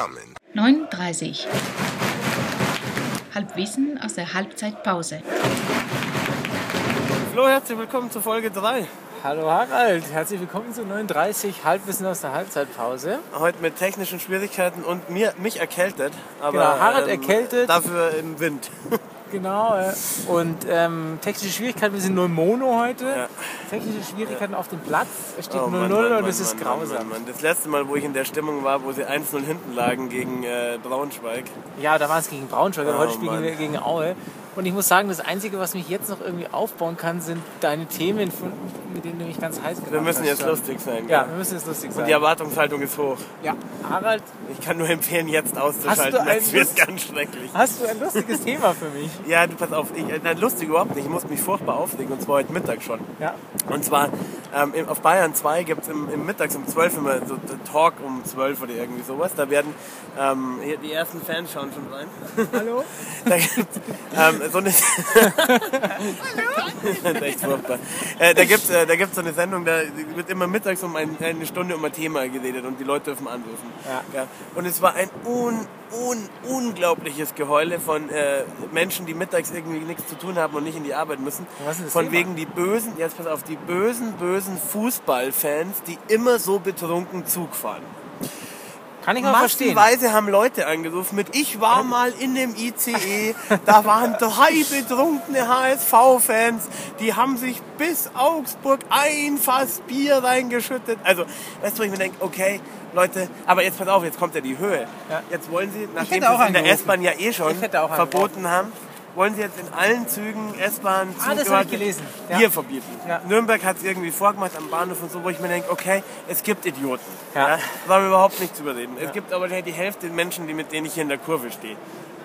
coming. 9.30 Halbwissen aus der Halbzeitpause. Flo, herzlich willkommen zu Folge 3. Hallo Harald, herzlich willkommen zu 39 Halbwissen aus der Halbzeitpause. Heute mit technischen Schwierigkeiten und mir, mich erkältet. Aber, Genau, Harald ähm, erkältet. Dafür im Wind. Genau, äh, und ähm, technische Schwierigkeiten, wir sind 0 Mono heute. Ja. Technische Schwierigkeiten auf dem Platz, es steht 0-0 Oh und das ist Mann, grausam. Mann, Mann. Das letzte Mal, wo ich in der Stimmung war, wo sie 1-0 hinten lagen gegen äh, Braunschweig. Ja, da war es gegen Braunschweig Oh, heute spielen wir gegen Aue. Und ich muss sagen, das Einzige, was mich jetzt noch irgendwie aufbauen kann, sind deine Themen, mit denen du mich ganz heiß gemacht Wir müssen hast jetzt schon. lustig sein. Ja, wir müssen jetzt lustig Und sein. die Erwartungshaltung ist hoch. ja, Harald, Ich kann nur empfehlen, jetzt auszuschalten. Das wird ganz schrecklich. hast du ein lustiges Thema für mich? Ja, du pass auf. Ich, äh, nein, lustig überhaupt nicht. Ich muss mich furchtbar aufregen. Und zwar heute Mittag schon. Ja. Und zwar ähm, auf Bayern 2 gibt es im, im Mittags um 12 immer so Talk um 12 oder irgendwie sowas. Da werden ähm, die ersten Fans schauen schon rein. Hallo? Da gibt's, ähm, so eine das ist echt furchtbar. Äh, da gibt es äh, da gibt's so eine Sendung, da wird immer mittags um ein, eine Stunde um ein Thema geredet und die Leute dürfen anrufen. Ja. Und es war ein un, un, unglaubliches Geheule von äh, Menschen, die mittags irgendwie nichts zu tun haben und nicht in die Arbeit müssen. Was ist das von Thema? wegen die bösen, jetzt pass auf, die bösen, bösen Fußballfans, die immer so betrunken Zug fahren. Kann ich auch verstehen. Massenweise haben Leute angerufen mit, ich war mal in dem ICE, da waren drei betrunkene HSV-Fans, die haben sich bis Augsburg ein Fass Bier reingeschüttet. Also, weißt du, wo ich mir denke, okay, Leute, aber jetzt pass auf, jetzt kommt ja die Höhe. Ja. Jetzt wollen sie, nachdem sie es in der. S-Bahn ja eh schon verboten haben, wollen sie jetzt in allen Zügen, S-Bahn, Ah, das Zug, ich gelesen. Ja. Bier verbieten. Ja. Nürnberg hat es irgendwie vorgemacht am Bahnhof und so, wo ich mir denke, okay, es gibt Idioten. Ja. Wollen wir überhaupt nicht zu überreden. Es gibt aber die Hälfte der Menschen, die, mit denen ich hier in der Kurve stehe.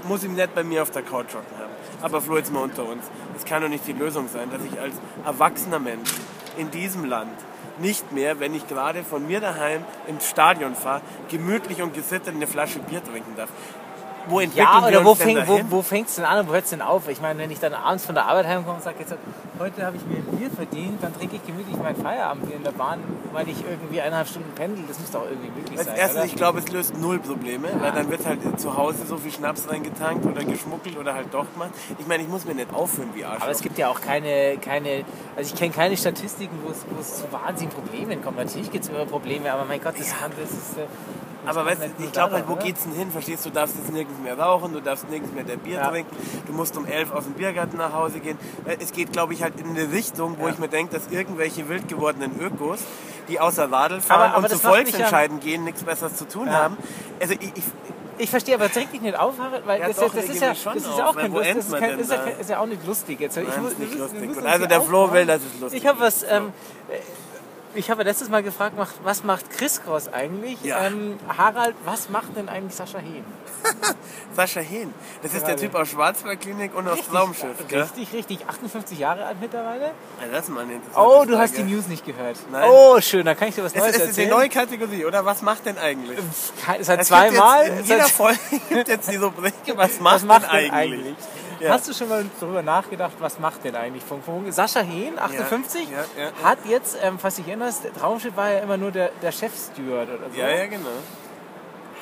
Muss ihm nicht bei mir auf der Couch hocken haben. Aber Flo, jetzt mal unter uns. Es kann doch nicht die Lösung sein, dass ich als erwachsener Mensch in diesem Land nicht mehr, wenn ich gerade von mir daheim ins Stadion fahre, gemütlich und gesittet eine Flasche Bier trinken darf. Wo entwickeln Ja, wir oder wo, uns wo, dahin? wo fängt es denn an und wo hört es denn auf? Ich meine, wenn ich dann abends von der Arbeit heimkomme und sage, jetzt, heute habe ich mir ein Bier verdient, dann trinke ich gemütlich mein Feierabendbier in der Bahn, weil ich irgendwie eineinhalb Stunden pendel. Das muss doch irgendwie möglich Als sein, erstes, oder? ich glaube, es löst null Probleme, weil dann wird halt zu Hause so viel Schnaps reingetankt oder geschmuggelt oder halt doch gemacht. Ich meine, ich muss mir nicht aufhören wie Arschloch. Aber es gibt ja auch keine, keine also ich kenne keine Statistiken, wo es, wo zu wahnsinnigen Problemen kommt. Natürlich gibt es immer Probleme, aber mein Gott, das, kann, das ist... äh, Aber weißt du, nur ich glaube halt, wo oder? geht's denn hin? Verstehst du, du darfst jetzt nirgends mehr rauchen, du darfst nirgends mehr der Bier Ja. trinken, du musst um elf aus dem Biergarten nach Hause gehen. Äh, Es geht, glaube ich, halt in eine Richtung, wo Ja. ich mir denke, dass irgendwelche wild gewordenen Ökos, die außer Radl fahren Aber- aber und zu Volksentscheiden gehen, nichts Besseres zu tun Ja. haben. Also ich, ich, Ich verstehe, aber trinkt dich nicht auf, Harald, weil Ja, das, doch, das, ist ja, das ist ja auch kein Lust, das ist, kein, ist, ja, ist ja auch nicht lustig jetzt. Nein, muss- nicht lustig. also der Flo will, dass es lustig Ich habe was, ähm, äh, ich habe letztes Mal gefragt, was macht Chris Cross eigentlich? Ja. Ähm, Harald, was macht denn eigentlich Sascha Hehn? Sascha Hehn, das ist der. Typ aus Schwarzwaldklinik und aus Traumschiff. Gell? Richtig, richtig. 58 Jahre alt mittlerweile? Ja, das ist mal eine Oh, du hast die Frage. News nicht gehört. Nein. Oh, schön, da kann ich dir was Es Neues ist eine erzählen. neue Kategorie, oder? Was macht denn eigentlich? Seit Es gibt zweimal. In jeder Folge gibt jetzt die Rubrik, was macht, was macht denn denn eigentlich? eigentlich? Ja. Hast du schon mal darüber nachgedacht, was macht denn eigentlich Funk Funk? Sascha Hehn, 58, ja, hat jetzt, ähm, falls du dich erinnerst, der Traumschiff war ja immer nur der, der Chefsteward oder so. Ja, ja, genau.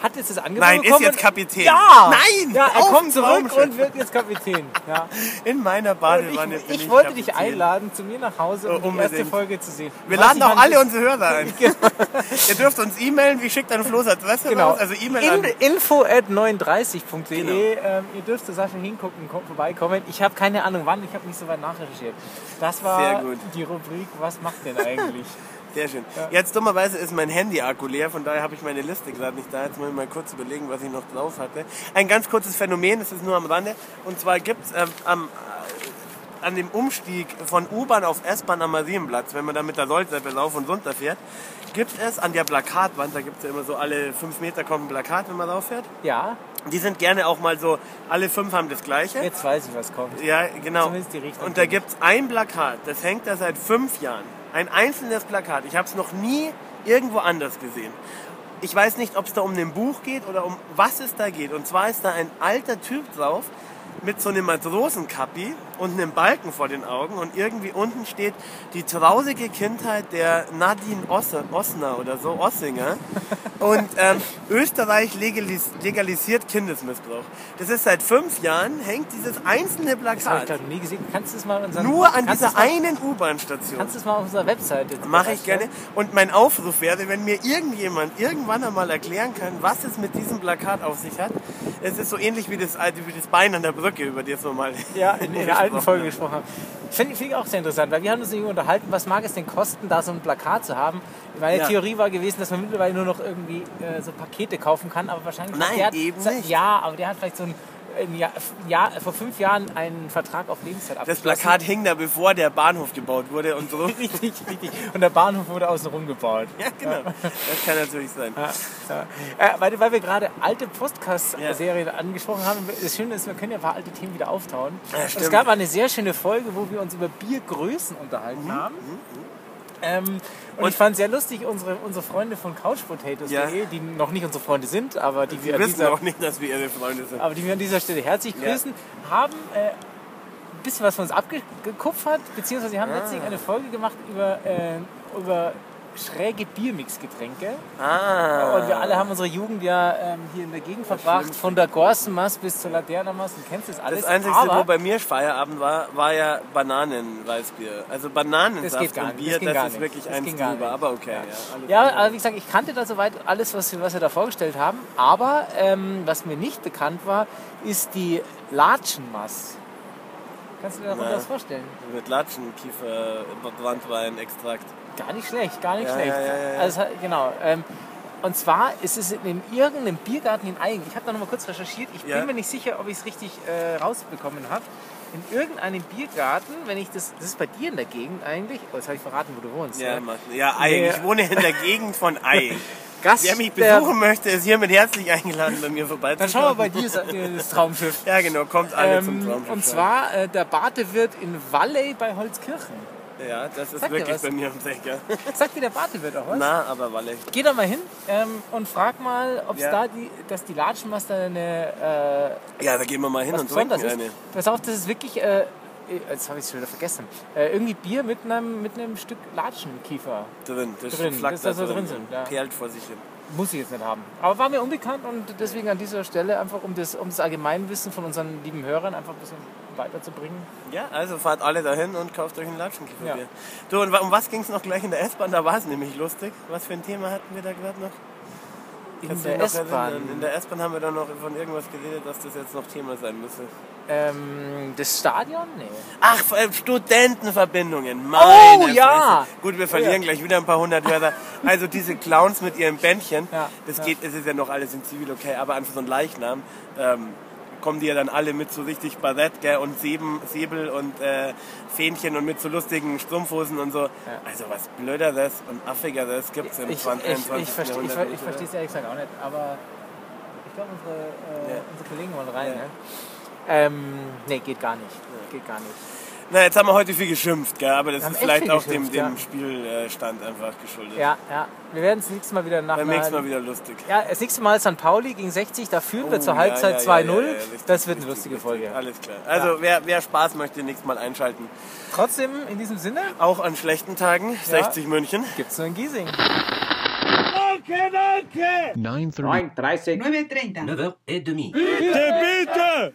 Hat jetzt das Angebot Nein, ist bekommen. jetzt Kapitän. Ja! Nein! Ja, er kommt zurück und wird jetzt Kapitän. Ja. In meiner Badewanne ich, bin ich wollte dich Kapitän. einladen, zu mir nach Hause, um Oh, die erste. Folge zu sehen. Wir Was laden auch alle unsere Hörer ein. Ihr dürft uns e-mailen, wie schickt an Flo's Adresse Genau. raus? Also E-Mail In, info at 39.de. Genau. Ähm, ihr dürft zu Sascha hingucken, kommt vorbeikommen. Ich habe keine Ahnung wann, ich habe nicht so weit nachrecherchiert. Das war Sehr gut. die Rubrik, was macht denn eigentlich? Sehr schön. Jetzt dummerweise ist mein Handy-Akku leer, von daher habe ich meine Liste gerade nicht da. Jetzt muss ich mal kurz überlegen, was ich noch drauf hatte. Ein ganz kurzes Phänomen, das ist nur am Rande. Und zwar gibt es ähm, am, äh, an dem Umstieg von U-Bahn auf S-Bahn am Marienplatz, wenn man da mit der Rolltreppe rauf und runter fährt, gibt es an der Plakatwand, da gibt es ja immer so alle fünf Meter kommt ein Plakat, wenn man rauf fährt. ja, Die sind gerne auch mal so, alle fünf haben das gleiche. jetzt weiß ich, was kommt. Ja, genau. Zumindest die Richtung. Und da gibt es ein Plakat, das hängt da seit fünf Jahren. Ein einzelnes Plakat. Ich habe es noch nie irgendwo anders gesehen. Ich weiß nicht, ob es da um ein Buch geht oder um was es da geht. Und zwar ist da ein alter Typ drauf mit so einem Matrosenkappi und einen Balken vor den Augen und irgendwie unten steht die traurige Kindheit der Nadine Osse, Ossner oder so, Ossinger. Und ähm, Österreich legalis legalisiert Kindesmissbrauch. Das ist seit fünf Jahren, hängt dieses einzelne Das habe ich Plakat nie gesehen. Kannst du es mal unseren, nur an dieser einen U-Bahn-Station. Kannst du es mal auf unserer Webseite Mache ich gerne. Und mein Aufruf wäre, wenn mir irgendjemand irgendwann einmal erklären kann, was es mit diesem Plakat auf sich hat. Es ist so ähnlich wie das, wie das Bein an der Brücke, über das wir mal Ja, in, in der alten gesprochen Folge gesprochen haben. Finde find ich auch sehr interessant, weil wir haben uns irgendwie unterhalten, was mag es denn kosten, da so ein Plakat zu haben. Meine Ja. Theorie war gewesen, dass man mittlerweile nur noch irgendwie äh, so Pakete kaufen kann, aber wahrscheinlich Nein, hat, eben nicht. Ja, aber der hat vielleicht so ein Jahr, Jahr, vor fünf Jahren einen Vertrag auf Lebenszeit Das abgeschlossen. Plakat hing da, bevor der Bahnhof gebaut wurde und so. Richtig, richtig. Und der Bahnhof wurde außen rum gebaut. Ja, genau. Das kann natürlich sein. Ja, ja. Äh, weil, weil wir gerade alte Podcast-Serien angesprochen haben, das Schöne ist, wir können ja ein paar alte Themen wieder auftauen. es gab eine sehr schöne Folge, wo wir uns über Biergrößen unterhalten Mhm, haben. Ähm, und, ich fand sehr lustig, unsere, unsere Freunde von couchpotatoes.de, Ja. die noch nicht unsere Freunde sind, aber die, wir Wir an wissen dieser, auch nicht, dass wir ihre Freunde sind. aber die wir an dieser Stelle herzlich Ja. grüßen, haben äh, ein bisschen was von uns abgekupfert, beziehungsweise haben letztlich Ah. eine Folge gemacht über, äh, über schräge Biermixgetränke. Ah. Und wir alle haben unsere Jugend ja ähm, hier in der Gegend verbracht, von der Gorsenmast bis zur Laternermast. Du kennst das alles. Das Einzige, aber wo bei mir Feierabend war, war ja Bananenweißbier. Also Bananensaft Das geht gar und nicht, Bier, das das, ist nicht. wirklich Das eins drüber. Aber okay. Ja, ja, aber wie gesagt, ich kannte da soweit alles, was, was wir da vorgestellt haben. Aber ähm, was mir nicht bekannt war, ist die Latschenmass. Kannst du dir darunter was vorstellen? Mit Latschen, Kiefer, Brandwein, Extrakt. Gar nicht schlecht, gar nicht Ja, schlecht. ja. Also, genau. Ähm, und zwar ist es in irgendeinem Biergarten in Eigen. Ich habe da noch mal kurz recherchiert. Ich bin mir nicht sicher, ob ich es richtig äh, rausbekommen habe. In irgendeinem Biergarten, wenn ich das, das ist bei dir in der Gegend eigentlich. Oh, jetzt habe ich verraten, wo du wohnst. Ja, ne? Ja Ei. Nee. Ich wohne in der Gegend von Ei. Gast Wer mich besuchen möchte, ist hiermit herzlich eingeladen, bei mir Dann vorbeizuschauen. schauen wir bei dir das Traumschiff. Ja, genau, kommt alle zum Ähm, Traumschiff. und zwar äh, der Batewirt in Valley bei Holzkirchen. Ja, das ist Sag wirklich bei mir am Secker. Sagt dir der Batewirt auch was? Na, aber Walle. Geh da mal hin ähm, und frag mal, ob es Ja. da die, dass die Latschenmaster eine äh, Ja, da gehen wir mal hin und trinken ist. eine. Pass auf, das ist wirklich, äh, jetzt habe ich es schon wieder vergessen, äh, irgendwie Bier mit einem, mit einem Stück Latschenkiefer. Drin, das Drin, flackt das da drin sind, ja. Perlt vor sich hin. Muss ich jetzt nicht haben. Aber war mir unbekannt und deswegen an dieser Stelle einfach, um das, um das Allgemeinwissen von unseren lieben Hörern einfach ein bisschen weiterzubringen. Ja, also fahrt alle dahin und kauft euch ein Latschenkieferbier. Ja. Du, und um was ging es noch gleich in der S-Bahn? Da war es nämlich lustig. Was für ein Thema hatten wir da gerade noch? In der noch? In der S-Bahn haben wir dann noch von irgendwas geredet, dass das jetzt noch Thema sein müsse. Ähm, das Stadion? Nee. Ach, äh, Studentenverbindungen. Meine Oh, ja. Fresse. Gut, wir verlieren Ja. gleich wieder ein paar hundert Hörer. Also diese Clowns mit ihren Bändchen, Ja, das ja. geht, es ist ja noch alles in Zivil okay, aber an so einen Leichnam ähm, kommen die ja dann alle mit so richtig Barett gell, und Seben, Säbel und äh, Fähnchen und mit so lustigen Strumpfhosen und so. Also was Blöderes und Affigeres gibt es im Ich, 20. ich, ich, 21. verstehe ich, verstehe es ehrlich gesagt auch nicht, aber ich glaube, unsere, äh, Ja. unsere Kollegen wollen rein. Ja. Ne? Ähm, nee, geht gar nicht. Geht gar nicht. Na, jetzt haben wir heute viel geschimpft, gell? aber das Wir ist vielleicht viel auch dem, dem ja. Spielstand einfach geschuldet. Ja, ja. Wir werden es nächstes Mal wieder nach Beim nächsten Mal wieder lustig. Ja, das nächste Mal St. Pauli gegen 60, da führen wir Oh, zur ja, Halbzeit ja, ja, 2-0. ja, ja, richtig, das wird eine lustige richtig. Folge. Alles klar. Also wer, wer Spaß möchte, nächstes Mal einschalten. Trotzdem, in diesem Sinne, Auch an schlechten Tagen, 60 München. gibt es nur in Giesing. 9.30. 9.30. 9.30. 9.30. 9h30. Bitte, bitte!